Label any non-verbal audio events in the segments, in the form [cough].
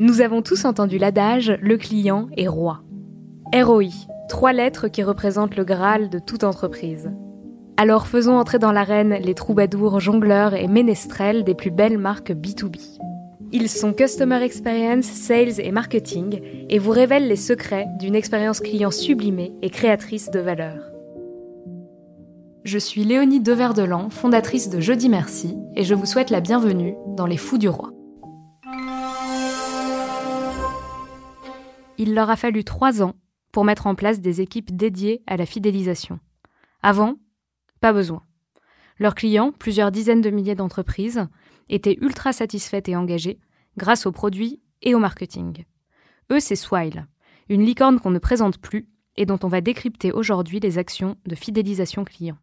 Nous avons tous entendu l'adage le client est roi. ROI, trois lettres qui représentent le Graal de toute entreprise. Alors faisons entrer dans l'arène les troubadours, jongleurs et ménestrels des plus belles marques B2B. Ils sont Customer Experience, Sales et Marketing et vous révèlent les secrets d'une expérience client sublimée et créatrice de valeur. Je suis Léonie Deverdelan, fondatrice de Jeudi Merci, et je vous souhaite la bienvenue dans Les Fous du Roi. Il leur a fallu trois ans pour mettre en place des équipes dédiées à la fidélisation. Avant, pas besoin. Leurs clients, plusieurs dizaines de milliers d'entreprises, étaient ultra satisfaites et engagées grâce aux produits et au marketing. Eux, c'est Swile, une licorne qu'on ne présente plus et dont on va décrypter aujourd'hui les actions de fidélisation client.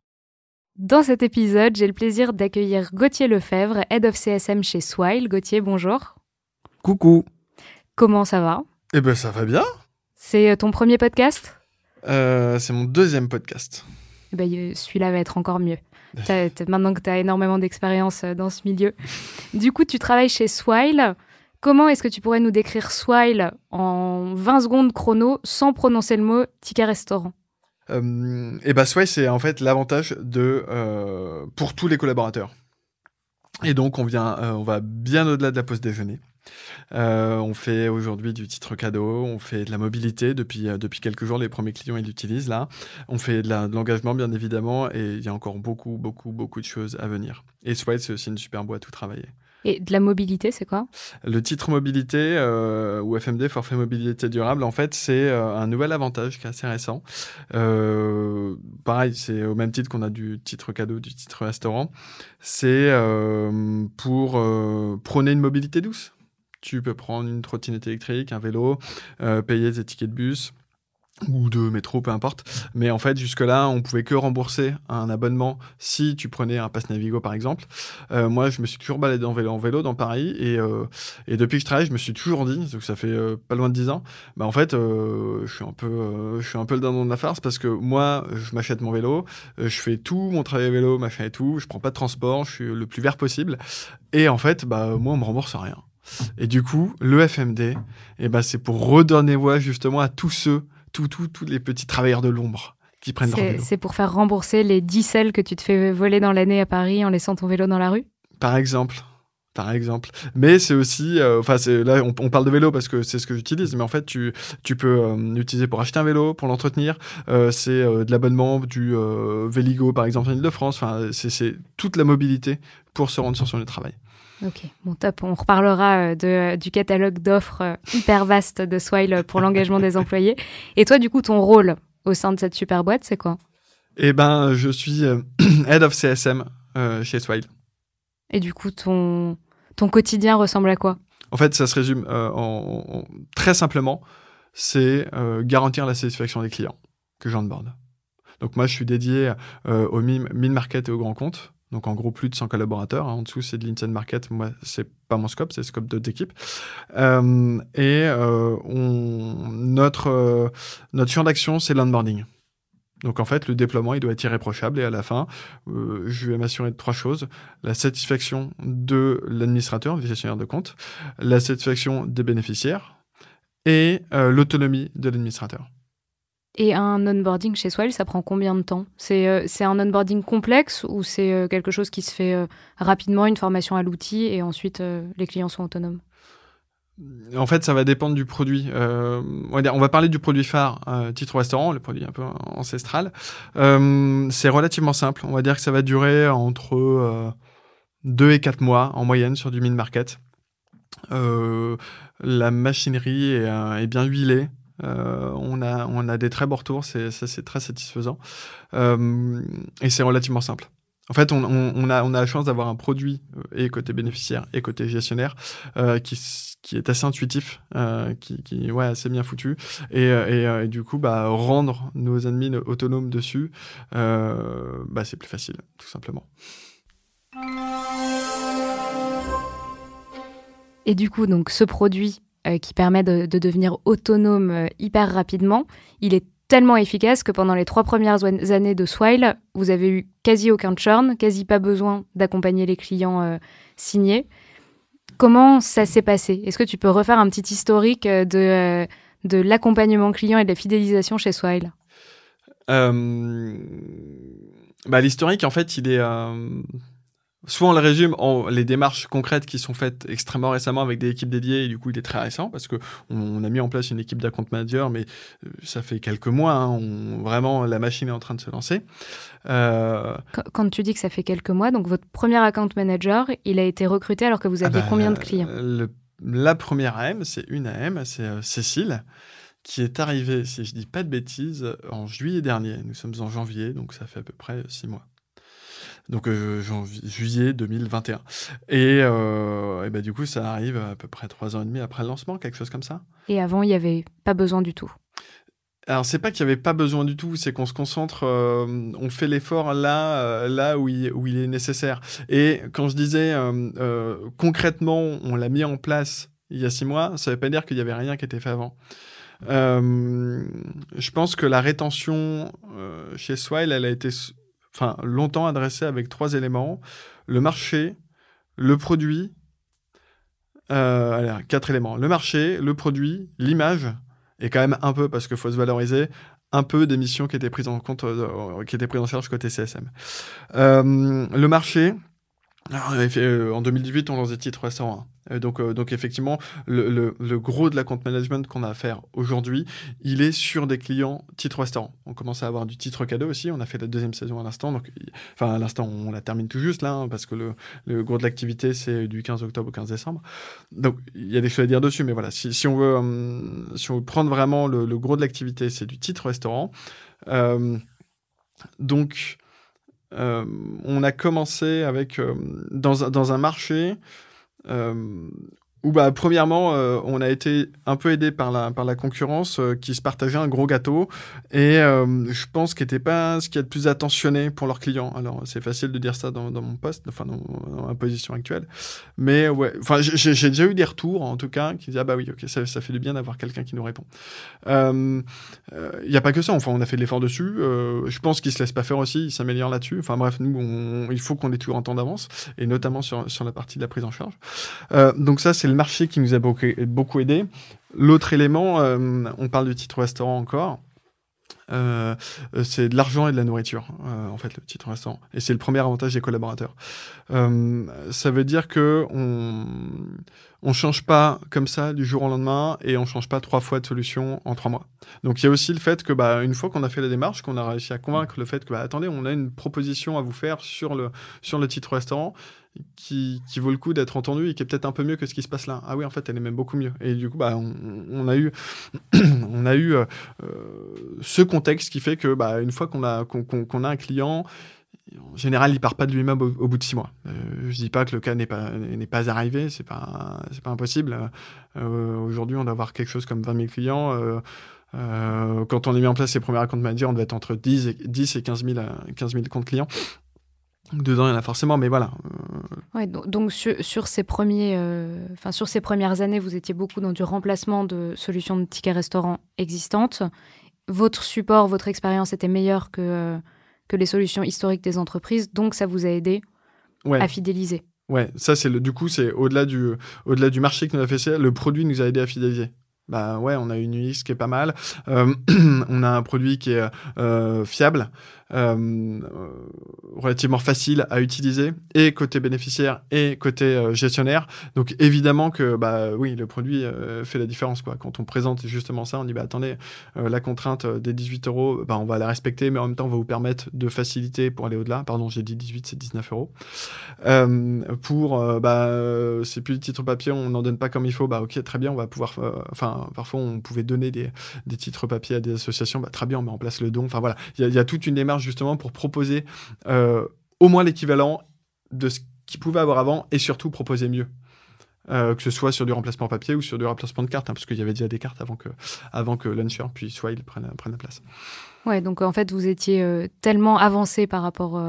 Dans cet épisode, j'ai le plaisir d'accueillir Gauthier Lefebvre, Head of CSM chez Swile. Gauthier, bonjour. Coucou. Comment ça va? Eh ben ça va bien. C'est euh, ton premier podcast? Euh, c'est mon deuxième podcast. Eh ben, euh, Celui-là va être encore mieux. [laughs] Maintenant que tu as énormément d'expérience dans ce milieu. Du coup, tu travailles chez Swile. Comment est-ce que tu pourrais nous décrire Swile en 20 secondes chrono sans prononcer le mot ticket restaurant? Euh, et bah Swile, c'est en fait l'avantage de euh, pour tous les collaborateurs. Et donc on vient, euh, on va bien au-delà de la pause déjeuner. Euh, on fait aujourd'hui du titre cadeau, on fait de la mobilité depuis euh, depuis quelques jours. Les premiers clients ils l'utilisent là. On fait de l'engagement bien évidemment et il y a encore beaucoup beaucoup beaucoup de choses à venir. Et Swile c'est aussi une super boîte où travailler. Et de la mobilité, c'est quoi? Le titre mobilité euh, ou FMD, forfait mobilité durable, en fait, c'est euh, un nouvel avantage qui est assez récent. Euh, pareil, c'est au même titre qu'on a du titre cadeau, du titre restaurant. C'est pour prôner une mobilité douce. Tu peux prendre une trottinette électrique, un vélo, euh, payer tes tickets de bus ou de métro, peu importe. Mais en fait, jusque-là, on pouvait que rembourser un abonnement si tu prenais un pass Navigo, par exemple. Euh, moi, je me suis toujours baladé en vélo, en vélo dans Paris et, euh, et depuis que je travaille, je me suis toujours dit, donc ça fait pas loin de 10 ans, bah en fait, je suis un peu, je suis un peu le dindon de la farce parce que moi, je m'achète mon vélo, je fais tout mon travail vélo, machin et tout, je prends pas de transport, je suis le plus vert possible et en fait, bah moi, on me rembourse rien. Et du coup, le FMD, eh ben, c'est pour redonner voix justement à tous ceux, tous, tous, tous les petits travailleurs de l'ombre qui prennent leur vélo. c'est pour faire rembourser les 10 selles que tu te fais voler dans l'année à Paris en laissant ton vélo dans la rue? Par exemple. Par exemple. Mais c'est aussi, euh, enfin, là, on, on parle de vélo parce que c'est ce que j'utilise, mais en fait, tu, tu peux euh, l'utiliser pour acheter un vélo, pour l'entretenir. Euh, c'est de l'abonnement du Véligo, par exemple, en Ile-de-France. Enfin, c'est- c'est toute la mobilité pour se rendre sur son lieu de travail. Ok, bon top. On reparlera euh, de, du catalogue d'offres euh, hyper vaste de Swile pour l'engagement des employés. Et toi, du coup, ton rôle au sein de cette super boîte, c'est quoi? Eh ben, je suis euh, [clears throat] Head of CSM euh, chez Swile. Et du coup, ton, ton quotidien ressemble à quoi? En fait, ça se résume euh, en, en- très simplement, c'est euh, garantir la satisfaction des clients que j'onboard. Donc moi, je suis dédié euh, au mid- mid-market et au grand compte. Donc en gros, plus de 100 collaborateurs. hein. En dessous, c'est de l'inside market. Moi, c'est pas mon scope, c'est le scope d'autres équipes. Euh, et euh, notre, euh, notre champ d'action, c'est l'onboarding. Donc en fait, le déploiement, il doit être irréprochable. Et à la fin, je vais m'assurer de trois choses. La satisfaction de l'administrateur, du gestionnaire de compte, la satisfaction des bénéficiaires et l'autonomie de l'administrateur. Et un onboarding chez Swile, ça prend combien de temps? C'est euh, un onboarding complexe ou c'est euh, quelque chose qui se fait euh, rapidement, une formation à l'outil et ensuite euh, les clients sont autonomes? En fait, ça va dépendre du produit. On, va parler du produit phare, euh, titre restaurant, le produit un peu ancestral. C'est relativement simple. On va dire que ça va durer entre 2 et 4 mois en moyenne sur du mid-market. la machinerie est, bien huilée. On, a, on a des très bons retours, c'est très satisfaisant. et c'est relativement simple. En fait, on, a, on a la chance d'avoir un produit et côté bénéficiaire et côté gestionnaire qui, qui est assez intuitif, euh, qui, qui ouais, assez bien foutu. Et, euh, euh, et, du coup, bah, rendre nos admins autonomes dessus, bah, c'est plus facile, tout simplement. Et du coup, donc, ce produit qui permet de, devenir autonome hyper rapidement, il est tellement efficace que pendant les trois premières années de Swile, vous avez eu quasi aucun churn, quasi pas besoin d'accompagner les clients signés. Comment ça s'est passé? Est-ce que tu peux refaire un petit historique euh, de, euh, de l'accompagnement client et de la fidélisation chez Swile? Euh, bah, L'historique, en fait, il est Soit on le résume en les démarches concrètes qui sont faites extrêmement récemment avec des équipes dédiées, et du coup il est très récent parce que on, a mis en place une équipe d'account manager, mais euh, ça fait quelques mois, hein, vraiment la machine est en train de se lancer. Euh, quand, tu dis que ça fait quelques mois, donc votre premier account manager, il a été recruté alors que vous aviez ah bah, combien de clients? La première AM, c'est une AM, c'est euh, Cécile qui est arrivée, si je dis pas de bêtises, en juillet dernier. Nous sommes en janvier, donc ça fait à peu près six mois donc euh, juillet 2021. Et, euh, et bah, du coup, ça arrive à peu près trois ans et demi après le lancement, quelque chose comme ça? Et avant, il n'y avait pas besoin du tout? Alors c'est pas qu'il n'y avait pas besoin du tout, c'est qu'on se concentre, euh, on fait l'effort là, euh, là où il, où il, est nécessaire. Et quand je disais concrètement, on l'a mis en place il y a six mois, ça ne veut pas dire qu'il n'y avait rien qui était fait avant. je pense que la rétention chez Swile, elle a été enfin longtemps adressé avec trois éléments le marché, le produit, euh, allez, quatre éléments le marché, le produit, l'image et quand même un peu parce qu'il faut se valoriser un peu des missions qui étaient prises en compte, euh, qui étaient prises en charge côté CSM. Euh, le marché, euh, en 2018, on lance des titres restaurants. Euh, donc, euh, donc effectivement, le, gros de la compte management qu'on a à faire aujourd'hui, il est sur des clients titres restaurants. On commence à avoir du titre cadeau aussi. On a fait la deuxième saison à l'instant. Donc, enfin, à l'instant, on la termine tout juste là, hein, parce que le, gros de l'activité, c'est du 15 octobre au 15 décembre. Donc, il y a des choses à dire dessus. Mais voilà, si, on, veut, si on veut prendre vraiment le, gros de l'activité, c'est du titre restaurant. donc, euh, on a commencé avec euh, dans, un marché euh, où, bah, premièrement, euh, on a été un peu aidé par la, par la concurrence euh, qui se partageait un gros gâteau et euh, je pense qu'il n'était pas ce qui est le plus attentionné pour leurs clients. Alors, c'est facile de dire ça dans, mon poste, enfin, dans, ma position actuelle. Mais ouais, enfin, j'ai déjà eu des retours, en tout cas, qui disaient, ah bah oui, ok, ça, fait du bien d'avoir quelqu'un qui nous répond. Il n'y a pas que ça, enfin, on a fait de l'effort dessus. je pense qu'il se laisse pas faire aussi, il s'améliore là-dessus. Enfin, bref, nous, il faut qu'on ait toujours en temps d'avance et notamment sur, sur la partie de la prise en charge. donc ça, c'est le marché qui nous a beaucoup, beaucoup aidé. L'autre élément, euh, on parle du titre restaurant encore. Euh, c'est de l'argent et de la nourriture, euh, en fait, le titre restaurant. Et c'est le premier avantage des collaborateurs. ça veut dire que on on change pas comme ça du jour au lendemain et on change pas trois fois de solution en trois mois. Donc il y a aussi le fait que bah, une fois qu'on a fait la démarche, qu'on a réussi à convaincre le fait que bah, attendez, on a une proposition à vous faire sur le sur le titre restaurant qui, vaut le coup d'être entendu et qui est peut-être un peu mieux que ce qui se passe là. Ah oui, en fait, elle est même beaucoup mieux. Et du coup, bah, on, a eu, on a eu [clears throat] euh, ce contexte qui fait que, bah, une fois qu'on a, qu'on, a un client, en général, il part pas de lui-même au, bout de six mois. Euh, je dis pas que le cas n'est pas pas arrivé, c'est pas pas impossible. Euh, aujourd'hui, on doit avoir quelque chose comme 20 000 clients. Euh, quand on a mis en place les premiers comptes managers, on devait être entre 10 et, 10 et 15 000, 15 000 comptes clients. Dedans, il y en a forcément, mais voilà. Ouais, donc, sur, ces premiers, euh, enfin sur ces premières années, vous étiez beaucoup dans du remplacement de solutions de tickets restaurants existantes. Votre support, votre expérience était meilleure que, euh, que les solutions historiques des entreprises, donc ça vous a aidé à fidéliser. Ouais, ça c'est le, du coup c'est au-delà du au-delà du marché que nous a fait le produit nous a aidé à fidéliser. Bah ouais, on a une UX qui est pas mal, euh, [clears throat] on a un produit qui est fiable, euh, relativement facile à utiliser, et côté bénéficiaire et côté gestionnaire. Donc évidemment que bah oui, le produit fait la différence quoi. Quand on présente justement ça, on dit bah attendez, la contrainte des 18 euros, bah, on va la respecter, mais en même temps on va vous permettre de faciliter pour aller au-delà. Pardon, j'ai dit 18, c'est 19 euros. pour bah c'est plus des titres papier, on n'en donne pas comme il faut. Bah ok, très bien, on va pouvoir. Enfin, parfois on pouvait donner des, des titres papier à des associations, bah, très bien, on met en place le don. Enfin voilà, il y, a toute une démarche justement pour proposer euh, au moins l'équivalent de ce qu'ils pouvaient avoir avant et surtout proposer mieux. Euh, que ce soit sur du remplacement papier ou sur du remplacement de cartes, hein, parce qu'il y avait déjà des cartes avant que, avant que Launcher puis Swile prenne, prenne la place. Ouais, donc en fait, vous étiez euh, tellement avancé par rapport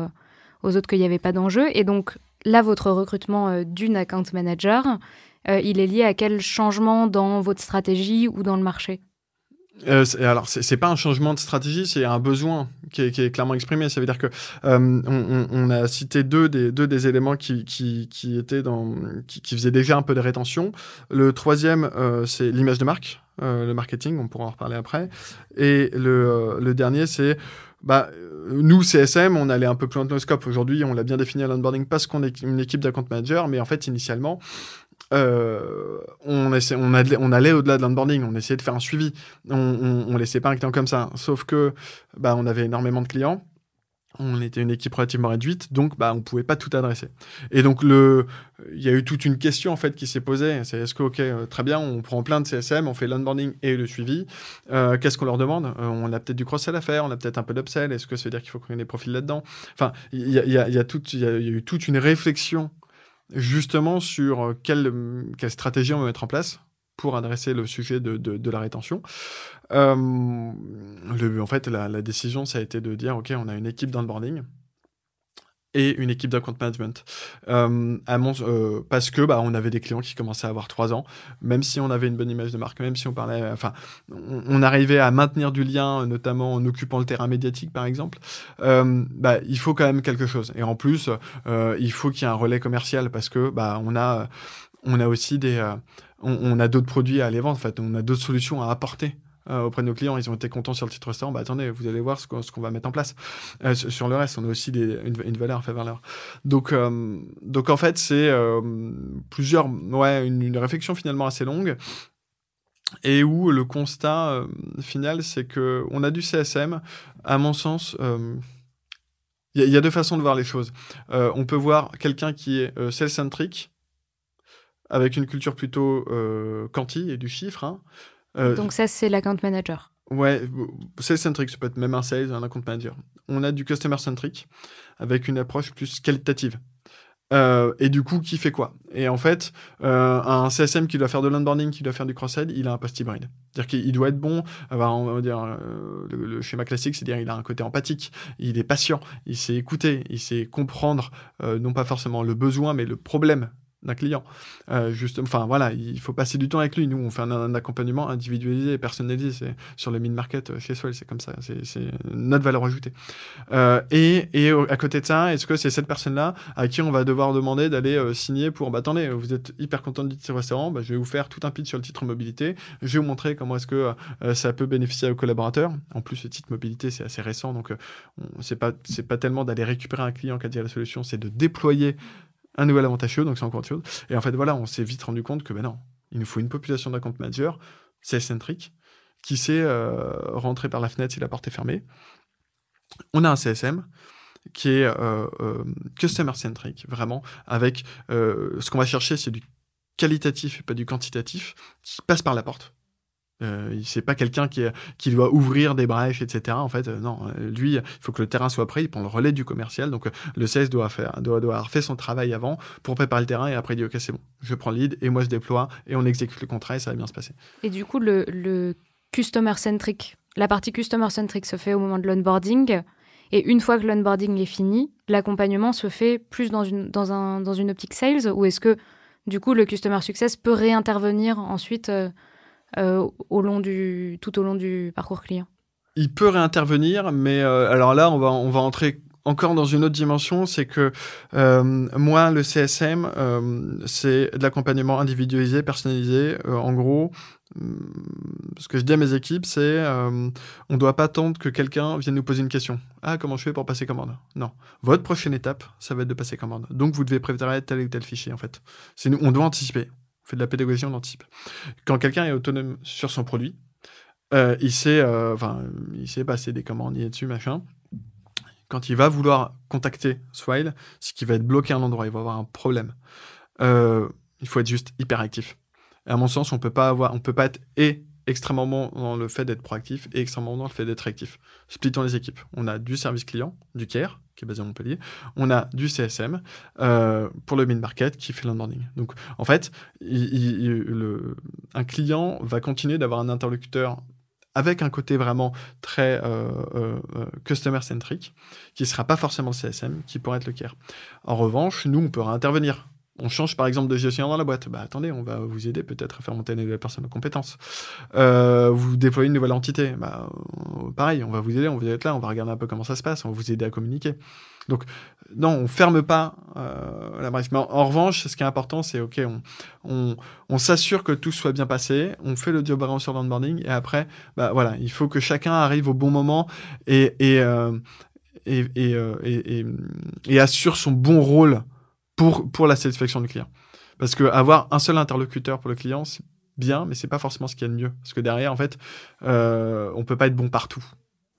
aux autres qu'il n'y avait pas d'enjeu. Et donc là, votre recrutement d'une account manager, il est lié à quel changement dans votre stratégie ou dans le marché? Euh, alors, c'est pas un changement de stratégie, c'est un besoin qui est, qui est, clairement exprimé. Ça veut dire que euh, on, on, a cité deux des, deux des éléments qui, qui, qui étaient dans, qui, qui, faisaient déjà un peu de rétention. Le troisième, euh, c'est l'image de marque, euh, le marketing, on pourra en reparler après. Et le, euh, le dernier, c'est bah, nous, CSM, on allait un peu plus loin de nos scopes. Aujourd'hui, on l'a bien défini à l'onboarding parce qu'on est une équipe d'account manager, mais en fait, initialement, euh, on, on, on, allait au-delà de l'onboarding, on essayait de faire un suivi. On, on, laissait pas un client comme ça. Sauf que bah, on avait énormément de clients. On était une équipe relativement réduite, donc bah, on pouvait pas tout adresser. Et donc, il y a eu toute une question en fait qui s'est posée. C'est est-ce que, ok, euh, très bien, on prend plein de CSM, on fait l'onboarding et le suivi. Euh, qu'est-ce qu'on leur demande? On a peut-être du cross-sell à faire, on a peut-être un peu d'upsell. Est-ce que ça veut dire qu'il faut qu'on ait des profils là-dedans? Enfin, il y a, y, a, y, a y a eu toute une réflexion justement sur euh, quelle, quelle stratégie on va mettre en place pour adresser le sujet de, la rétention. Euh, le, en fait, la, la, décision, ça a été de dire, OK, on a une équipe d'onboarding et une équipe d'account management. Euh, euh, parce que bah, on avait des clients qui commençaient à avoir trois ans, même si on avait une bonne image de marque, même si on parlait, enfin, on, arrivait à maintenir du lien, notamment en occupant le terrain médiatique, par exemple. Euh, bah, il faut quand même quelque chose. Et en plus, il faut qu'il y ait un relais commercial parce que bah, on a, on a aussi des, on, a d'autres produits à aller vendre. En fait, on a d'autres solutions à apporter auprès de nos clients. Ils ont été contents sur le titre restaurant. Bah attendez, vous allez voir ce qu'on va mettre en place. Euh, sur le reste, on a aussi une, une, valeur, fait valeur. Donc, euh, donc en fait, c'est plusieurs, ouais, une, réflexion finalement assez longue. Et où le constat final, c'est que on a du CSM. À mon sens, il y, a deux façons de voir les choses. on peut voir quelqu'un qui est sales-centric, avec une culture plutôt euh, quanti et du chiffre. Hein. Euh, Donc ça, c'est l'account manager. Ouais, sales-centric, ça peut être même un sales, un account manager. On a du customer-centric avec une approche plus qualitative. Euh, et du coup, qui fait quoi? Et en fait, euh, un CSM qui doit faire de l'onboarding, qui doit faire du cross-sell, il a un post hybride. C'est-à-dire qu'il doit être bon. on va dire euh, le, le, schéma classique, c'est-à-dire il a un côté empathique, il est patient, il sait écouter, il sait comprendre euh, non pas forcément le besoin, mais le problème d'un client. Euh, enfin voilà, il faut passer du temps avec lui. Nous, on fait un, accompagnement individualisé et personnalisé. C'est sur le mid-market euh, chez Swell, c'est comme ça. C'est notre valeur ajoutée. Euh, et, à côté de ça, est-ce que c'est cette personne-là à qui on va devoir demander d'aller euh, signer pour, bah attendez, vous êtes hyper content du titre restaurant, bah, je vais vous faire tout un pitch sur le titre mobilité. Je vais vous montrer comment est-ce que ça peut bénéficier aux collaborateurs. En plus, le titre mobilité, c'est assez récent, donc c'est pas c'est pas tellement d'aller récupérer un client qui a déjà la solution, c'est de déployer un nouvel avantage donc c'est encore autre chose. Et en fait, voilà, on s'est vite rendu compte que ben non, il nous faut une population d'account manager, c'est centrique, qui sait euh, rentrer par la fenêtre si la porte est fermée. On a un CSM qui est euh, euh, customer centric, vraiment, avec ce qu'on va chercher, c'est du qualitatif et pas du quantitatif, qui passe par la porte. Euh, c'est pas quelqu'un qui, qui doit ouvrir des brèches, etc. En fait, euh, non, euh, lui, il faut que le terrain soit prêt, il prend le relais du commercial. Donc, euh, le CS doit, faire, doit, doit son travail avant pour préparer le terrain et après il dit, OK, c'est bon, je prends le lead et moi je déploie et on exécute le contrat et ça va bien se passer. Et du coup, le, le customer-centric, la partie customer-centric se fait au moment de l'onboarding. Et une fois que l'onboarding est fini, l'accompagnement se fait plus dans une, dans, un, dans une optique sales ou est-ce que, du coup, le customer success peut réintervenir ensuite du, tout au long du parcours client Il peut réintervenir, mais euh, alors là, on va, entrer encore dans une autre dimension, c'est que euh, moi, le CSM, euh, c'est de l'accompagnement individualisé, personnalisé. Euh, en gros, ce que je dis à mes équipes, c'est euh, on ne doit pas attendre que quelqu'un vienne nous poser une question. Ah, comment je fais pour passer commande? Non. Votre prochaine étape, ça va être de passer commande. Donc, vous devez préparer tel ou tel fichier, en fait. Nous, on doit anticiper. On fait de la pédagogie, on anticipe. Quand quelqu'un est autonome sur son produit, euh, il, sait, euh, il sait passer des commandes, dessus, machin. Quand il va vouloir contacter Swile, c'est qu'il va être bloqué à un endroit, il va avoir un problème. il faut être juste hyper actif à mon sens, on peut pas avoir, on peut pas être et extrêmement bon dans le fait d'être proactif et extrêmement bon dans le fait d'être réactif. Splittons les équipes. On a du service client, du care, qui est basé à Montpellier. On a du CSM euh, pour le mid-market qui fait l'onboarding. Donc, en fait, un client va continuer d'avoir un interlocuteur avec un côté vraiment très euh, euh, customer-centric, qui ne sera pas forcément le CSM, qui pourrait être le care. En revanche, nous, on peut intervenir on change par exemple de gestionnaire dans la boîte. Bah attendez, on va vous aider peut-être à faire monter une nouvelle personne de compétences. Euh, vous déployez une nouvelle entité. Bah, euh, pareil, on va vous aider, on va être là, on va regarder un peu comment ça se passe, on va vous aider à communiquer. Donc non, on ferme pas euh, la brèche. Mais en, revanche, ce qui est important, c'est ok, on, s'assure que tout soit bien passé, on fait le job sur l'onboarding et après, bah voilà, il faut que chacun arrive au bon moment et et, et assure son bon rôle pour, pour la satisfaction du client. Parce que avoir un seul interlocuteur pour le client, c'est bien, mais c'est pas forcément ce qu'il y a de mieux. Parce que derrière, en fait, euh, on peut pas être bon partout.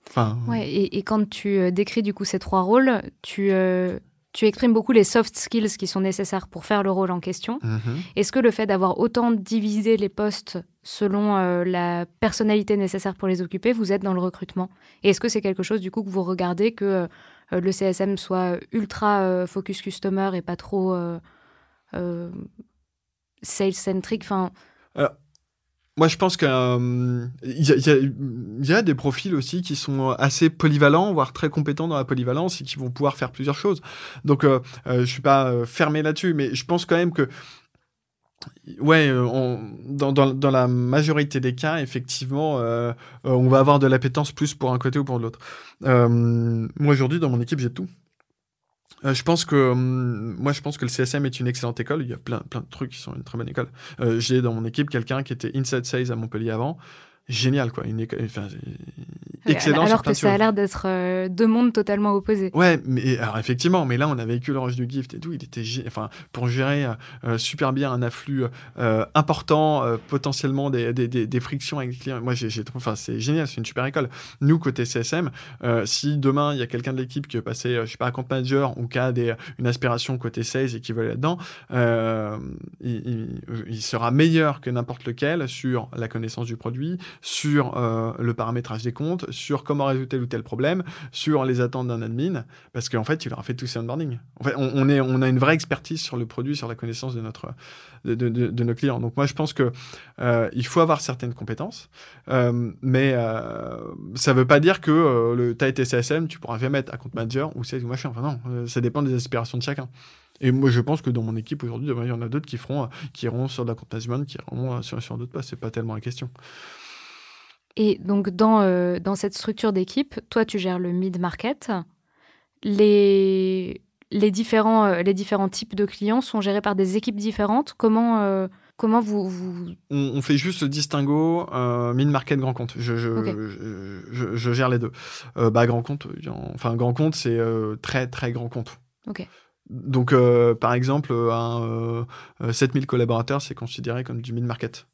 Enfin, ouais, et, quand tu euh, décris du coup ces trois rôles, tu, euh, tu exprimes beaucoup les soft skills qui sont nécessaires pour faire le rôle en question. Mhm. Est-ce que le fait d'avoir autant divisé les postes selon euh, la personnalité nécessaire pour les occuper, vous êtes dans le recrutement? Et est-ce que c'est quelque chose du coup que vous regardez que le CSM soit ultra euh, focus customer et pas trop sales-centric enfin, moi, je pense qu'il y, a des profils aussi qui sont assez polyvalents, voire très compétents dans la polyvalence et qui vont pouvoir faire plusieurs choses. Donc, euh, euh, je suis pas fermé là-dessus, mais je pense quand même que Ouais, dans, dans, la majorité des cas, effectivement, on va avoir de l'appétence plus pour un côté ou pour l'autre. moi, aujourd'hui, dans mon équipe, j'ai tout. Euh, je pense que hum, moi je pense que le CSM est une excellente école. Il y a plein plein de trucs qui sont une très bonne école. Euh, j'ai dans mon équipe quelqu'un qui était inside sales à Montpellier avant génial quoi. Une école enfin, excellent alors que ça a l'air d'être euh, deux mondes totalement opposés. Ouais mais alors effectivement mais là on a vécu l'orange du gift et tout il était enfin pour gérer euh, super bien un afflux euh, important potentiellement des, des, des, frictions avec les clients moi j'ai trouvé enfin c'est génial c'est une super école. Nous côté CSM si demain il y a quelqu'un de l'équipe qui veut passer je sais pas un compte manager ou qui a des, une aspiration côté sales et qui veut aller là-dedans il, il sera meilleur que n'importe lequel sur la connaissance du produit sur euh, le paramétrage des comptes, sur comment résoudre tel ou tel problème, sur les attentes d'un admin, parce qu'en fait, il aura fait tout ces onboarding. En fait, on, est, on a une vraie expertise sur le produit, sur la connaissance de, notre, de, nos clients. Donc moi, je pense que euh, il faut avoir certaines compétences, euh, mais ça ne veut pas dire que le as été CSM, tu pourras jamais à compte manager ou c'est ou machin. Enfin non, ça dépend des aspirations de chacun. Et moi, je pense que dans mon équipe aujourd'hui, il y en a d'autres qui feront, qui iront sur de la compte management, qui iront sur, sur d'autres pas. C'est pas tellement la question. Et donc, dans, euh, dans cette structure d'équipe, toi, tu gères le mid-market. Les, les, différents, euh, les différents types de clients sont gérés par des équipes différentes. Comment, euh, comment vous, vous... On, fait juste le distinguo mid-market, grand compte. Je, je, je, gère les deux. bah, grand compte, enfin, grand compte, c'est très, très grand compte. Ok. Donc, par exemple, un, 7000 collaborateurs, c'est considéré comme du mid-market.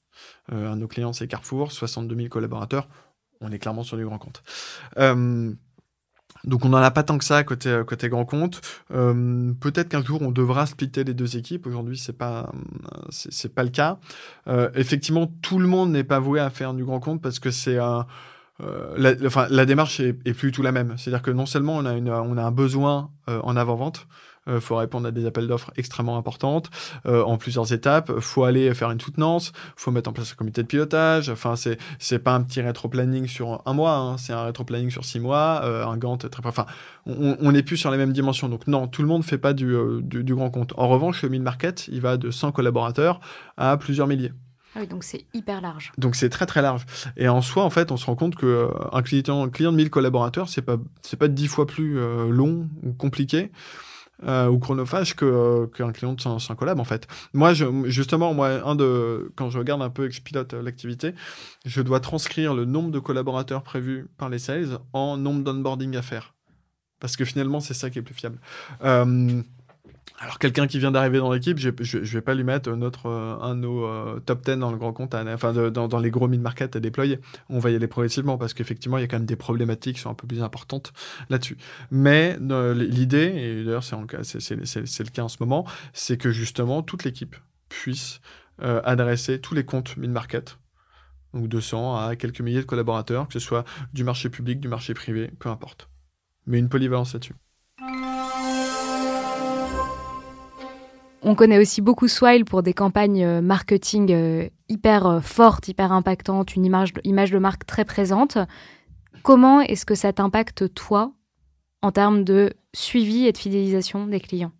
Euh, un de nos clients, c'est Carrefour, 62 000 collaborateurs. On est clairement sur du grand compte. Euh, donc on n'en a pas tant que ça côté, euh, côté grand compte. Peut-être qu'un jour on devra splitter les deux équipes. Aujourd'hui c'est pas pas le cas. effectivement tout le monde n'est pas voué à faire du grand compte parce que c'est un la, enfin, la démarche est, est, plus du tout la même. C'est-à-dire que non seulement on a, une, on a un besoin en avant-vente, il euh, faut répondre à des appels d'offres extrêmement importantes euh, en plusieurs étapes. faut aller faire une soutenance. faut mettre en place un comité de pilotage. Enfin, c'est c'est pas un petit rétro-planning sur un mois. Hein. c'est un rétro-planning sur six mois. Euh, un Gantt très. Enfin, on n'est plus sur les mêmes dimensions. Donc non, tout le monde fait pas du, du, grand compte. En revanche, le mid-market, il va de 100 collaborateurs à plusieurs milliers. Ah oui, donc c'est hyper large. Donc c'est très très large. Et en soi, en fait, on se rend compte que client, un client de 1000 collaborateurs, c'est pas c'est pas dix fois plus long ou compliqué euh, ou chronophage que qu'un client sans, sans collab en fait. Moi, justement, moi, un de quand je regarde un peu et que je pilote l'activité, je dois transcrire le nombre de collaborateurs prévus par les sales en nombre d'onboarding à faire, parce que finalement, c'est ça qui est plus fiable. Alors quelqu'un qui vient d'arriver dans l'équipe, je, je, vais pas lui mettre euh, un de nos euh, top 10 dans le grand compte, enfin dans, les gros mid-market à déployer. On va y aller progressivement parce qu'effectivement il y a quand même des problématiques qui sont un peu plus importantes là-dessus. Mais euh, l'idée, et d'ailleurs c'est le cas en ce moment, c'est que justement toute l'équipe puisse adresser tous les comptes mid-market donc 200 à quelques milliers de collaborateurs, que ce soit du marché public, du marché privé, peu importe. Mais une polyvalence là-dessus. On connaît aussi beaucoup Swile pour des campagnes euh, marketing euh, hyper euh, fortes, hyper impactantes, une image, image de marque très présente. Comment est-ce que ça t'impacte, toi, en termes de suivi et de fidélisation des clients?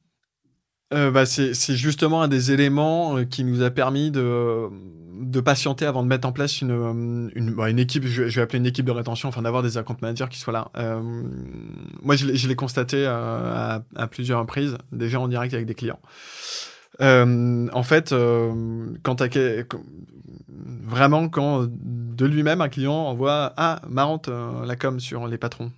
Bah, c'est justement un des éléments qui nous a permis de, de patienter avant de mettre en place une, une, bah, équipe, je, vais appeler une équipe de rétention, enfin d'avoir des account managers qui soient là. moi, je l'ai constaté à, à, plusieurs reprises, déjà en direct avec des clients. Euh, en fait, euh, quand vraiment quand de lui-même un client envoie ah marrante euh, la com sur les patrons.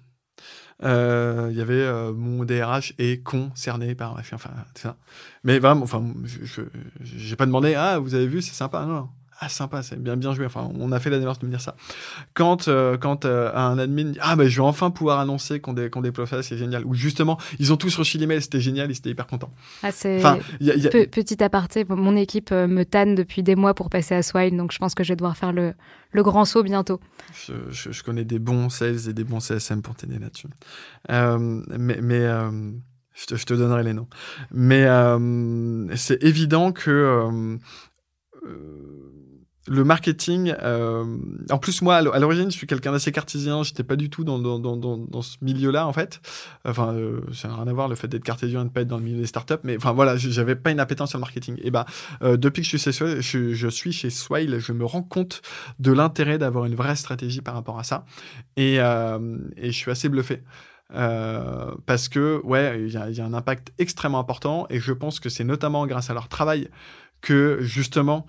Il y avait mon DRH est concerné par enfin ça. Mais vraiment, enfin, je j'ai pas demandé ah vous avez vu c'est sympa non ah sympa, c'est bien bien joué. Enfin, on a fait la démarche de me dire ça. Quand euh, quand euh, un admin dit ah ben je vais enfin pouvoir annoncer qu'on dé, déploie ça, c'est génial. Ou justement ils ont tous reçu l'email, c'était génial, ils étaient hyper contents. Ah c'est petit aparté, mon équipe euh, me tanne depuis des mois pour passer à Swile, donc je pense que je vais devoir faire le, le grand saut bientôt. Je, je, connais des bons sales et des bons CSM pour t'aider là-dessus. mais mais je te, je te, donnerai les noms. Mais c'est évident que le marketing, euh, en plus moi à l'origine je suis quelqu'un d'assez cartésien, j'étais pas du tout dans, dans, dans, dans ce milieu-là en fait. Enfin, euh, ça n'a rien à voir le fait d'être cartésien et de pas être dans le milieu des startups, mais enfin voilà, j'avais pas une appétence sur le marketing. Et bah euh, depuis que je suis, chez, je, je suis chez Swile, je me rends compte de l'intérêt d'avoir une vraie stratégie par rapport à ça, et, euh, et je suis assez bluffé. Euh, parce que ouais, il y, y, a un impact extrêmement important et je pense que c'est notamment grâce à leur travail que justement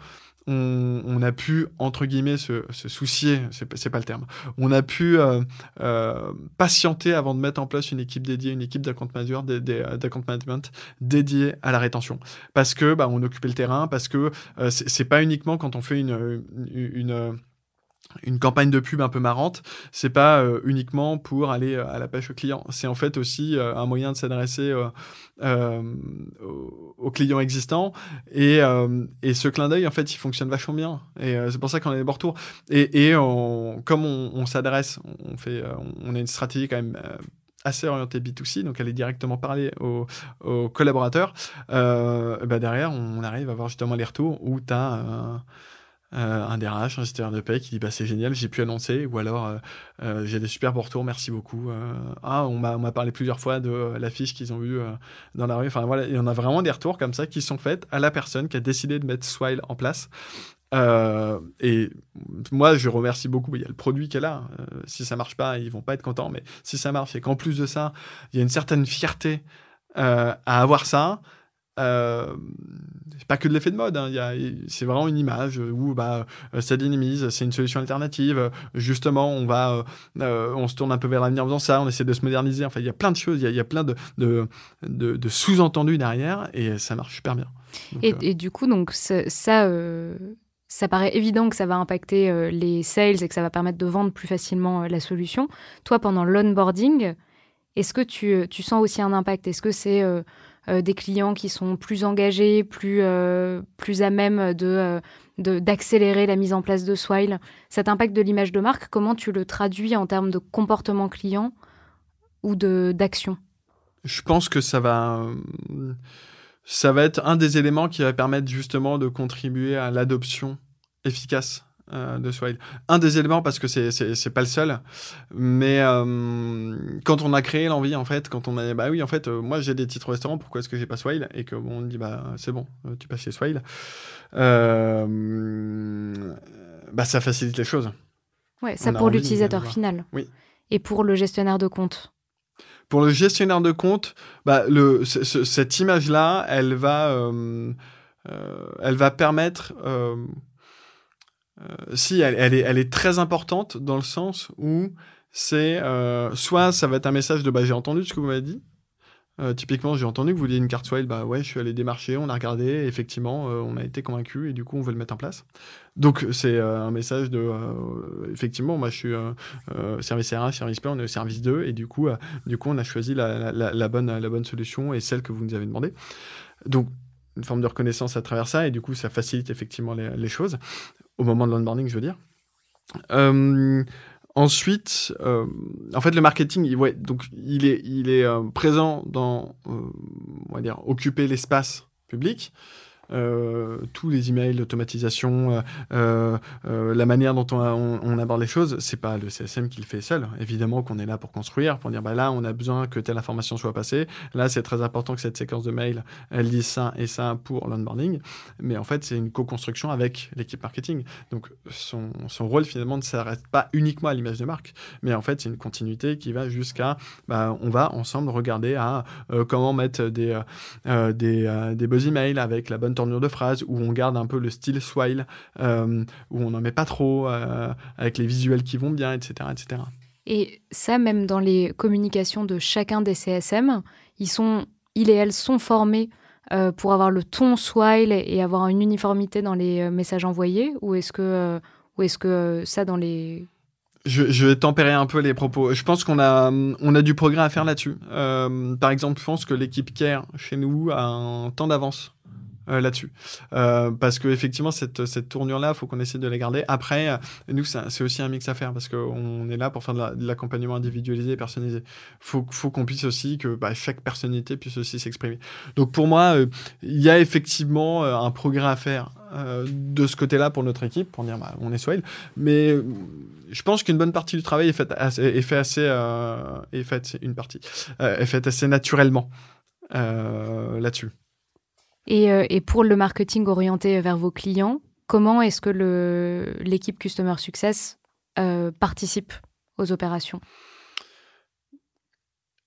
on, a pu, entre guillemets, se, soucier, c'est pas le terme, on a pu euh, euh, patienter avant de mettre en place une équipe dédiée, une équipe d'account management dédiée à la rétention. Parce que bah, on occupait le terrain, parce que euh, c'est pas uniquement quand on fait une campagne de pub un peu marrante, c'est pas euh, uniquement pour aller euh, à la pêche au client. C'est en fait aussi euh, un moyen de s'adresser aux, clients existants. Et, et ce clin d'œil, en fait, il fonctionne vachement bien. Et c'est pour ça qu'on a des bons retours. Et, et comme on, s'adresse, on fait, on a une stratégie quand même assez orientée B2C, donc est directement parler aux, collaborateurs. bah derrière, on arrive à avoir justement les retours où tu as euh, un DRH, un gestionnaire de paie qui dit bah, c'est génial, j'ai pu annoncer, ou alors euh, euh, j'ai des super retours, merci beaucoup. ah, on m'a parlé plusieurs fois de l'affiche qu'ils ont vue dans la rue. Enfin voilà, il y en a vraiment des retours comme ça qui sont faits à la personne qui a décidé de mettre Swile en place. et moi, je remercie beaucoup. Il y a le produit qu'elle a. si ça marche pas, ils vont pas être contents. Mais si ça marche et qu'en plus de ça, il y a une certaine fierté à avoir ça, euh, c'est pas que de l'effet de mode, hein. c'est vraiment une image où bah, euh, ça dynamise, c'est une solution alternative. Justement, on va, euh, on se tourne un peu vers l'avenir en faisant ça, on essaie de se moderniser. Enfin, il y a plein de choses, il y, a plein de, de, de, sous-entendus derrière et ça marche super bien. et, et, du coup, donc ça, ça paraît évident que ça va impacter les sales et que ça va permettre de vendre plus facilement la solution. Toi, pendant l'onboarding, est-ce que tu, tu, sens aussi un impact? Est-ce que c'est euh, des clients qui sont plus engagés, plus, euh, à même de euh, d'accélérer la mise en place de Swile. Cet impact de l'image de marque, comment tu le traduis en termes de comportement client ou d'action? Je pense que ça va, ça va être un des éléments qui va permettre justement de contribuer à l'adoption efficace euh, de Swile. Un des éléments, parce que c'est, c'est, pas le seul, mais euh, quand on a créé l'envie, en fait, quand on a bah oui, en fait, euh, moi j'ai des titres restaurants, pourquoi est-ce que j'ai pas Swile Et que bon, on dit, bah c'est bon, tu passes chez Swile. bah ça facilite les choses. Ouais, ça pour l'utilisateur final. Oui. Et pour le gestionnaire de compte Pour le gestionnaire de compte, bah, le, cette image-là, elle va, elle va permettre. Euh, si, elle, est, très importante dans le sens où c'est soit ça va être un message de bah, j'ai entendu ce que vous m'avez dit, euh, typiquement, j'ai entendu que vous vouliez une carte Swile. Bah ouais, je suis allé démarcher, on a regardé, effectivement, euh, on a été convaincu et du coup, on veut le mettre en place. Donc, c'est euh, un message de. effectivement, moi, je suis service R1, service P, on est service 2 et du coup, du coup on a choisi la, la, la, bonne, la bonne solution et celle que vous nous avez demandé. Donc, une forme de reconnaissance à travers ça et du coup, ça facilite effectivement les, choses au moment de l'onboarding, je veux dire. Ensuite, euh, en fait, le marketing, il, ouais, donc il est, il est euh, présent dans, euh, on va dire, occuper l'espace public, euh, tous les emails, l'automatisation, euh, euh, la manière dont on, aborde les choses, c'est pas le CSM qui le fait seul. Évidemment qu'on est là pour construire, pour dire bah là on a besoin que telle information soit passée. Là c'est très important que cette séquence de mail elle dise ça et ça pour l'onboarding. Mais en fait c'est une co-construction avec l'équipe marketing. Donc son, son rôle finalement ne s'arrête pas uniquement à l'image de marque, mais en fait c'est une continuité qui va jusqu'à bah, on va ensemble regarder à comment mettre des des, des beaux emails avec la bonne tournure de phrase, où on garde un peu le style swile, euh, où on n'en met pas trop, euh, avec les visuels qui vont bien, etc., etc. Et ça, même dans les communications de chacun des CSM, ils, sont, ils et elles sont formés euh, pour avoir le ton swile et avoir une uniformité dans les messages envoyés Ou est-ce que, ou est-ce que ça, dans les je, je, vais tempérer un peu les propos. Je pense qu'on a, on a du progrès à faire là-dessus. par exemple, je pense que l'équipe Care chez nous a un temps d'avance euh, là-dessus. Euh, parce que effectivement, cette, cette tournure-là, faut qu'on essaie de la garder. Après, euh, nous, c'est aussi un mix à faire parce qu'on est là pour faire de l'accompagnement individualisé et personnalisé. Faut, faut qu'on puisse aussi que bah, chaque personnalité puisse aussi s'exprimer. Donc pour moi, il y a effectivement un progrès à faire de ce côté-là pour notre équipe, pour dire bah, on est Swale. Mais je pense qu'une bonne partie du travail est faite est fait assez, est faite une partie, est faite assez naturellement là-dessus. Euh, et, pour le marketing orienté vers vos clients, comment est-ce que l'équipe Customer Success euh, participe aux opérations?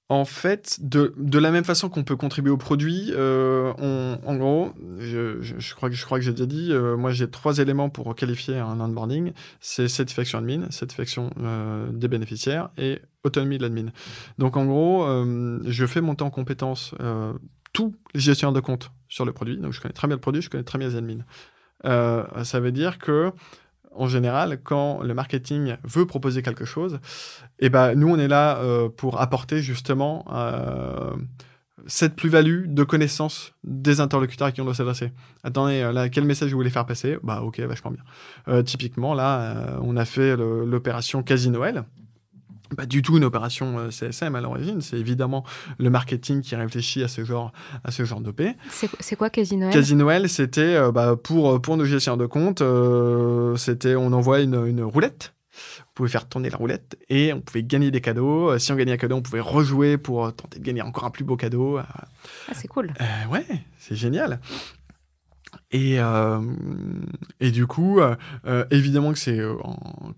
En fait, de, la même façon qu'on peut contribuer au produit, euh, en gros, je, je, crois que, je crois que j'ai déjà dit, moi j'ai trois éléments pour qualifier un onboarding. C'est satisfaction admin, satisfaction des bénéficiaires et autonomie de l'admin. Donc en gros, je fais monter en compétence tous les gestionnaires de compte sur le produit. Donc, je connais très bien le produit, je connais très bien les admins. Euh, ça veut dire que, en général, quand le marketing veut proposer quelque chose, eh ben, nous, on est là euh, pour apporter justement euh, cette plus-value de connaissance des interlocuteurs à qui on doit s'adresser. Attendez, quel message vous voulez faire passer? Bah, ok, vachement bien. typiquement, là, on a fait l'opération Quasi Noël pas du tout une opération euh, CSM à l'origine, c'est évidemment le marketing qui réfléchit à ce genre, à ce genre d'OP. C'est quoi Quasi Noël, c'était euh, bah, pour, pour nos gestionnaires de compte, euh, c'était on envoie une, une roulette vous pouvez faire tourner la roulette et on pouvait gagner des cadeaux. Si on gagnait un cadeau, on pouvait rejouer pour tenter de gagner encore un plus beau cadeau. Ah, c'est cool. ouais, c'est génial. Et, euh, et du coup, euh, euh évidemment que c'est euh,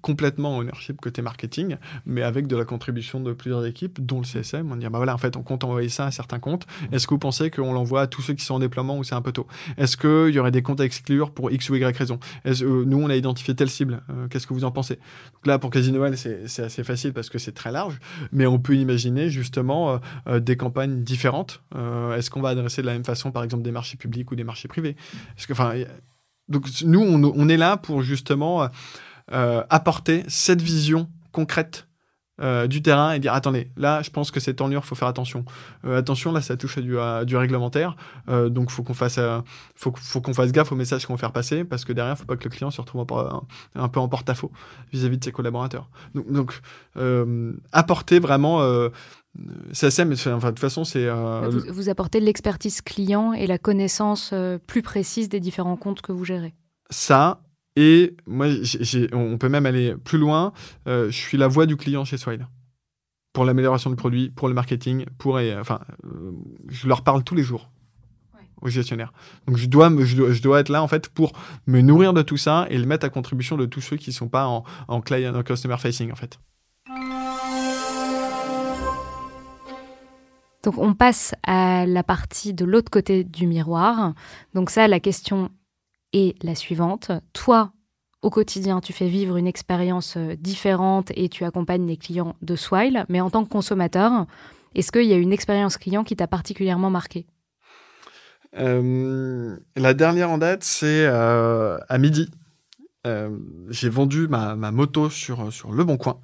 complètement ownership côté marketing, mais avec de la contribution de plusieurs équipes, dont le CSM. On dit, bah voilà, en fait, on compte envoyer ça à certains comptes. Est-ce que vous pensez qu'on l'envoie à tous ceux qui sont en déploiement ou c'est un peu tôt? Est-ce qu'il y aurait des comptes à exclure pour X ou Y raison? Nous, on a identifié telle cible. Qu'est-ce que vous en pensez? Donc là, pour Casino c'est assez facile parce que c'est très large, mais on peut imaginer justement des campagnes différentes. Est-ce qu'on va adresser de la même façon, par exemple, des marchés publics ou des marchés privés? Enfin, donc nous, on, est là pour justement euh, apporter cette vision concrète euh, du terrain et dire attendez, là, je pense que cette tournure, faut faire attention. Euh, attention, là, ça touche à du, réglementaire, donc faut qu'on fasse, faut, qu'on fasse gaffe aux messages qu'on va faire passer parce que derrière, faut pas que le client se retrouve un, peu en porte-à-faux vis-à-vis de ses collaborateurs. Donc apporter vraiment Mais enfin, de toute façon, c'est. Euh, vous, apportez l'expertise client et la connaissance euh, plus précise des différents comptes que vous gérez. Ça, et moi, on peut même aller plus loin. Euh, je suis la voix du client chez Swile. Pour l'amélioration du produit, pour le marketing, pour. enfin, je leur parle tous les jours aux gestionnaires. Donc je dois, me, je, dois, être là en fait pour me nourrir de tout ça et le mettre à contribution de tous ceux qui ne sont pas en, en client, en customer facing en fait. Donc on passe à la partie de l'autre côté du miroir. Donc ça, la question est la suivante. Toi, au quotidien, tu fais vivre une expérience euh, différente et tu accompagnes les clients de Swile, mais en tant que consommateur, est-ce qu'il y a une expérience client qui t'a particulièrement marqué? Euh, La dernière en date, c'est euh, à midi. J'ai vendu ma, moto sur, sur Le Bon Coin.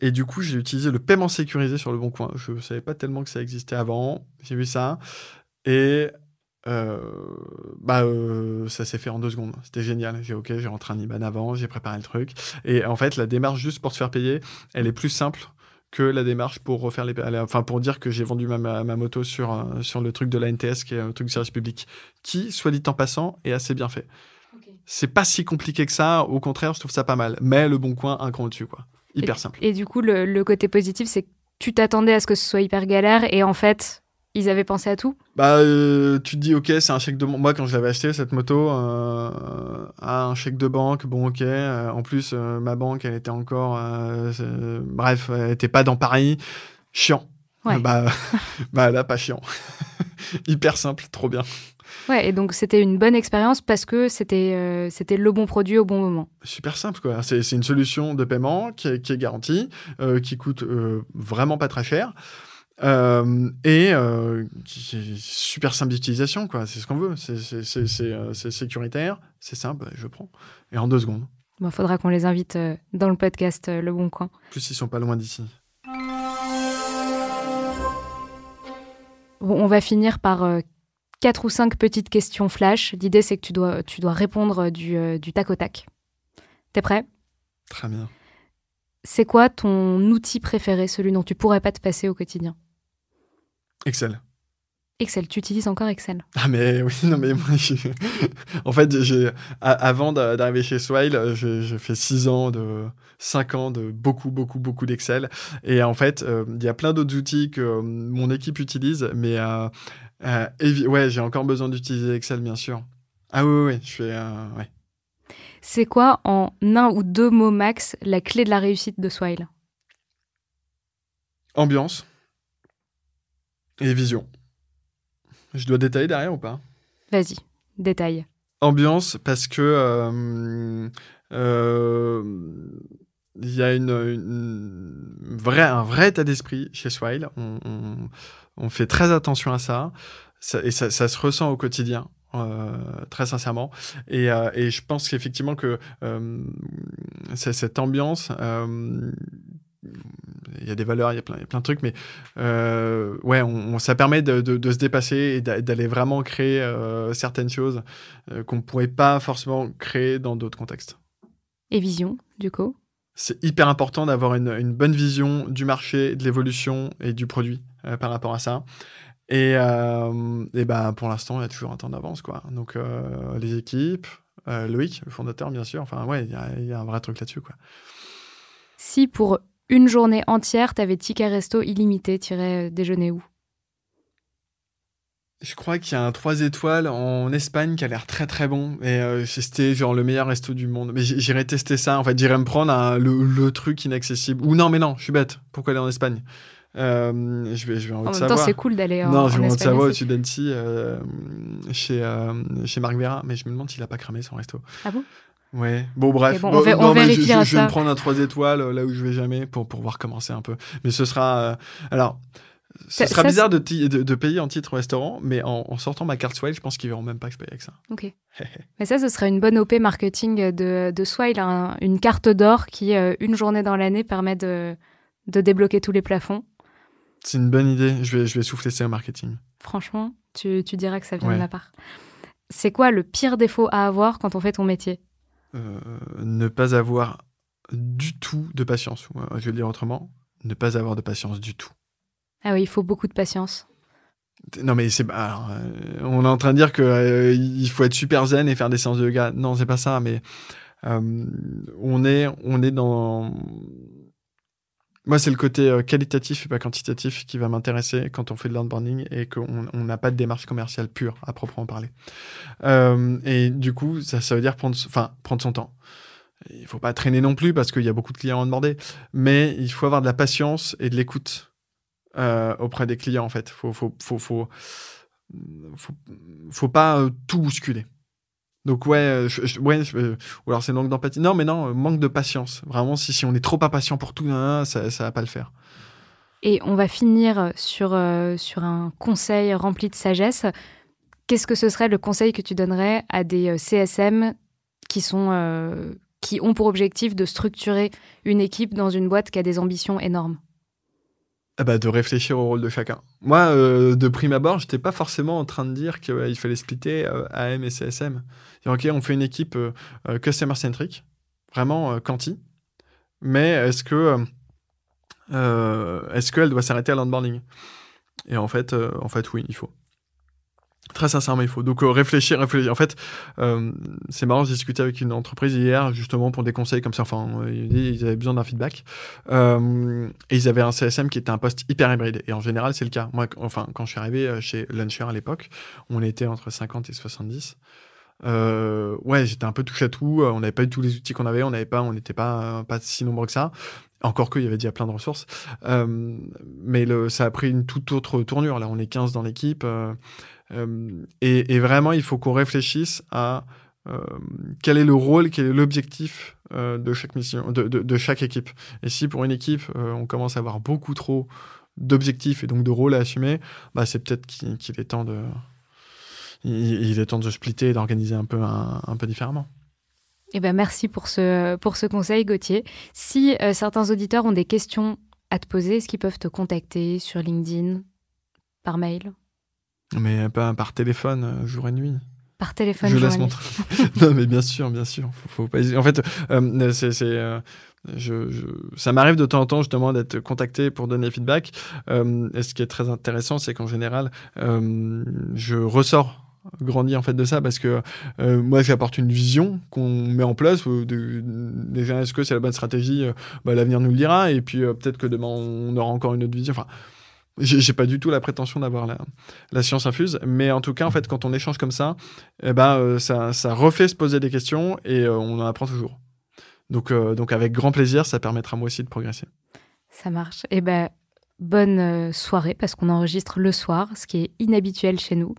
Et du coup, j'ai utilisé le paiement sécurisé sur Le Bon Coin. Je ne savais pas tellement que ça existait avant. J'ai vu ça. Et euh, bah, euh, ça s'est fait en deux secondes. C'était génial. J'ai OK, j'ai rentré un IBAN avant, j'ai préparé le truc. Et en fait, la démarche juste pour se faire payer, elle est plus simple que la démarche pour refaire les enfin pour dire que j'ai vendu ma, ma, moto sur euh, sur le truc de la NTS qui est un truc de service public qui soit dit en passant est assez bien fait. C'est pas si compliqué que ça, au contraire, je trouve ça pas mal. Mais le bon coin un cran au-dessus quoi. Hyper simple. Et du coup le, le côté positif c'est que tu t'attendais à ce que ce soit hyper galère et en fait ils avaient pensé à tout? Bah, euh, tu te dis, ok, c'est un chèque de moi quand je l'avais acheté cette moto, euh, un chèque de banque, bon, ok. Euh, en plus, ma banque, elle était encore, bref, elle était pas dans Paris, chiant. Bah, [laughs] bah là, pas chiant. [laughs] Hyper simple, trop bien. Ouais, et donc c'était une bonne expérience parce que c'était c'était le bon produit au bon moment. Super simple, quoi. C'est une solution de paiement qui est, qui est garantie, qui coûte vraiment pas très cher. Euh, et euh, super simple d'utilisation, quoi. C'est ce qu'on veut. C'est euh, sécuritaire, c'est simple, je prends. Et en deux secondes. Il bon, faudra qu'on les invite euh, dans le podcast Le Bon Coin. En plus, ils sont pas loin d'ici. Bon, on va finir par quatre ou cinq petites questions flash. L'idée, c'est que tu dois, tu dois répondre du, du tac au tac. T'es prêt? Très bien. C'est quoi ton outil préféré, celui dont tu pourrais pas te passer au quotidien? Excel. Excel, tu utilises encore Excel? Ah mais oui, non mais moi, [laughs] en fait, j'ai, avant d'arriver chez Swile, j'ai fait 6 ans de 5 ans de beaucoup, beaucoup, beaucoup d'Excel. Et en fait, euh, il y a plein d'autres outils que euh, mon équipe utilise, mais euh, ouais, j'ai encore besoin d'utiliser Excel, bien sûr. Ah oui, oui, je fais, ouais. C'est quoi, en un ou deux mots max, la clé de la réussite de Swile? Ambiance. Et vision. Je dois détailler derrière ou pas? Vas-y, détaille. Ambiance, parce que euh, euh, il y a une, vraie, un vrai état d'esprit chez Swile. On, fait très attention à ça, et ça, se ressent au quotidien. Euh, très sincèrement et, et je pense qu'effectivement que cette ambiance il y a des valeurs, il y a plein, plein de trucs, mais euh, ouais, on, ça permet de, de, se dépasser et d'aller vraiment créer euh, certaines choses euh, qu'on ne pourrait pas forcément créer dans d'autres contextes. Et vision, du coup? C'est hyper important d'avoir une, bonne vision du marché, de l'évolution et du produit par rapport à ça. Et, et bah, pour l'instant, il y a toujours un temps d'avance. quoi. Donc, les équipes, Loïc, le fondateur, bien sûr, enfin, ouais, il y, a un vrai truc là-dessus. quoi. Si pour une journée entière, tu avais ticket resto illimité, euh, déjeuner où? Je crois qu'il y a un 3 étoiles en Espagne qui a l'air très très bon. Et euh, c'était genre le meilleur resto du monde. Mais j'irai tester ça. En fait, j'irai me prendre le, truc inaccessible. Ou non, mais non, je suis bête. Pourquoi aller en Espagne? Euh, je vais, je vais en, en même temps, c'est cool d'aller en Non, je vais en Haute-Savoie, au-dessus d'Annecy, chez, chez Marc Vera. Mais je me demande s'il a pas cramé son resto. Ah bon? Ouais, bon bref, on, je, je, vais me prendre un 3 étoiles euh, là où je vais jamais pour, pour voir commencer un peu. Mais ce sera... Euh, alors, ce sera bizarre de, de, payer en titre restaurant, mais en, sortant ma carte Swile, je pense qu'ils verront même pas que je paye avec ça. Ok. [laughs] mais ça, ce sera une bonne OP marketing de, de Swile, une carte d'or qui, euh, une journée dans l'année, permet de, de débloquer tous les plafonds. C'est une bonne idée, je vais, je vais souffler ça au marketing. Franchement, tu, tu diras que ça vient de ma part. C'est quoi le pire défaut à avoir quand on fait ton métier? Euh, ne pas avoir du tout de patience. Je vais le dire autrement, ne pas avoir de patience du tout. Ah oui, il faut beaucoup de patience. Non mais c'est euh, on est en train de dire que euh, il faut être super zen et faire des séances de yoga. Non, c'est pas ça, mais on est on est dans moi, c'est le côté qualitatif et pas quantitatif qui va m'intéresser quand on fait de l'onboarding et qu'on n'a pas de démarche commerciale pure à proprement parler. et du coup, ça, ça veut dire prendre, enfin, prendre son temps. Il faut pas traîner non plus parce qu'il y a beaucoup de clients à onboarder, mais il faut avoir de la patience et de l'écoute auprès des clients, en fait. Faut, faut, faut, faut, faut, pas tout bousculer. Donc ouais, ouais ou alors c'est manque d'empathie. Non, mais non, manque de patience. Vraiment, si, si on est trop impatient pour tout, ça, ça va pas le faire. Et on va finir sur, sur un conseil rempli de sagesse. Qu'est-ce que ce serait le conseil que tu donnerais à des CSM qui sont qui ont pour objectif de structurer une équipe dans une boîte qui a des ambitions énormes? Ah bah, de réfléchir au rôle de chacun. Moi, euh, de prime abord, je n'étais pas forcément en train de dire qu'il fallait splitter euh, AM et CSM. Ok, on fait une équipe euh, customer centric, vraiment quanti, mais est-ce que est-ce qu'elle doit s'arrêter à l'onboarding? Et en fait, en fait, oui, il faut. Très sincèrement, il faut. Donc euh, réfléchir, réfléchir. En fait, euh, c'est marrant, j'ai discuté avec une entreprise hier, justement, pour des conseils comme ça. Enfin, ils avaient besoin d'un feedback. Euh, et ils avaient un CSM qui était un poste hyper hybride. Et en général, c'est le cas. Moi, enfin, quand je suis arrivé chez Launcher à l'époque, on était entre 50 et 70. ouais, j'étais un peu touche à tout. On n'avait pas eu tous les outils qu'on avait. On n'avait pas, on n'était pas, pas si nombreux que ça. Encore qu'il y avait déjà plein de ressources. mais ça a pris une toute autre tournure. Là, on est 15 dans l'équipe. Euh, et, vraiment, il faut qu'on réfléchisse à euh, quel est le rôle, quel est l'objectif euh, de chaque mission, de, de, chaque équipe. Et si pour une équipe, on commence à avoir beaucoup trop d'objectifs et donc de rôles à assumer, bah, c'est peut-être qu'il est temps de il, est temps de se splitter et d'organiser un peu un, peu différemment. Eh ben merci pour ce, pour ce conseil, Gauthier. Si certains auditeurs ont des questions à te poser, est-ce qu'ils peuvent te contacter sur LinkedIn, par mail? Mais pas par téléphone, euh, jour et nuit. Par téléphone, je jour laisse et nuit. [laughs] non, mais bien sûr, bien sûr. Faut, faut pas En fait, euh, c'est. Euh, je, je, ça m'arrive de temps en temps justement d'être contacté pour donner feedback. et ce qui est très intéressant, c'est qu'en général, je ressors grandi en fait de ça parce que moi j'apporte une vision qu'on met en place de, déjà est-ce que c'est la bonne stratégie? Bah, l'avenir nous le dira et puis peut-être que demain on aura encore une autre vision enfin j'ai pas du tout la prétention d'avoir la, la, science infuse, mais en tout cas, en fait, quand on échange comme ça, eh ben, euh, ça, ça, refait se poser des questions et euh, on en apprend toujours. Donc, euh, donc, avec grand plaisir, ça permettra moi aussi de progresser. Ça marche. Et eh ben, bonne soirée parce qu'on enregistre le soir, ce qui est inhabituel chez nous.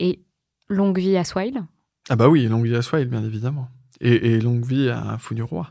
Et longue vie à Swile. Ah bah oui, longue vie à Swile, bien évidemment. Et, et longue vie à Fou du Roi.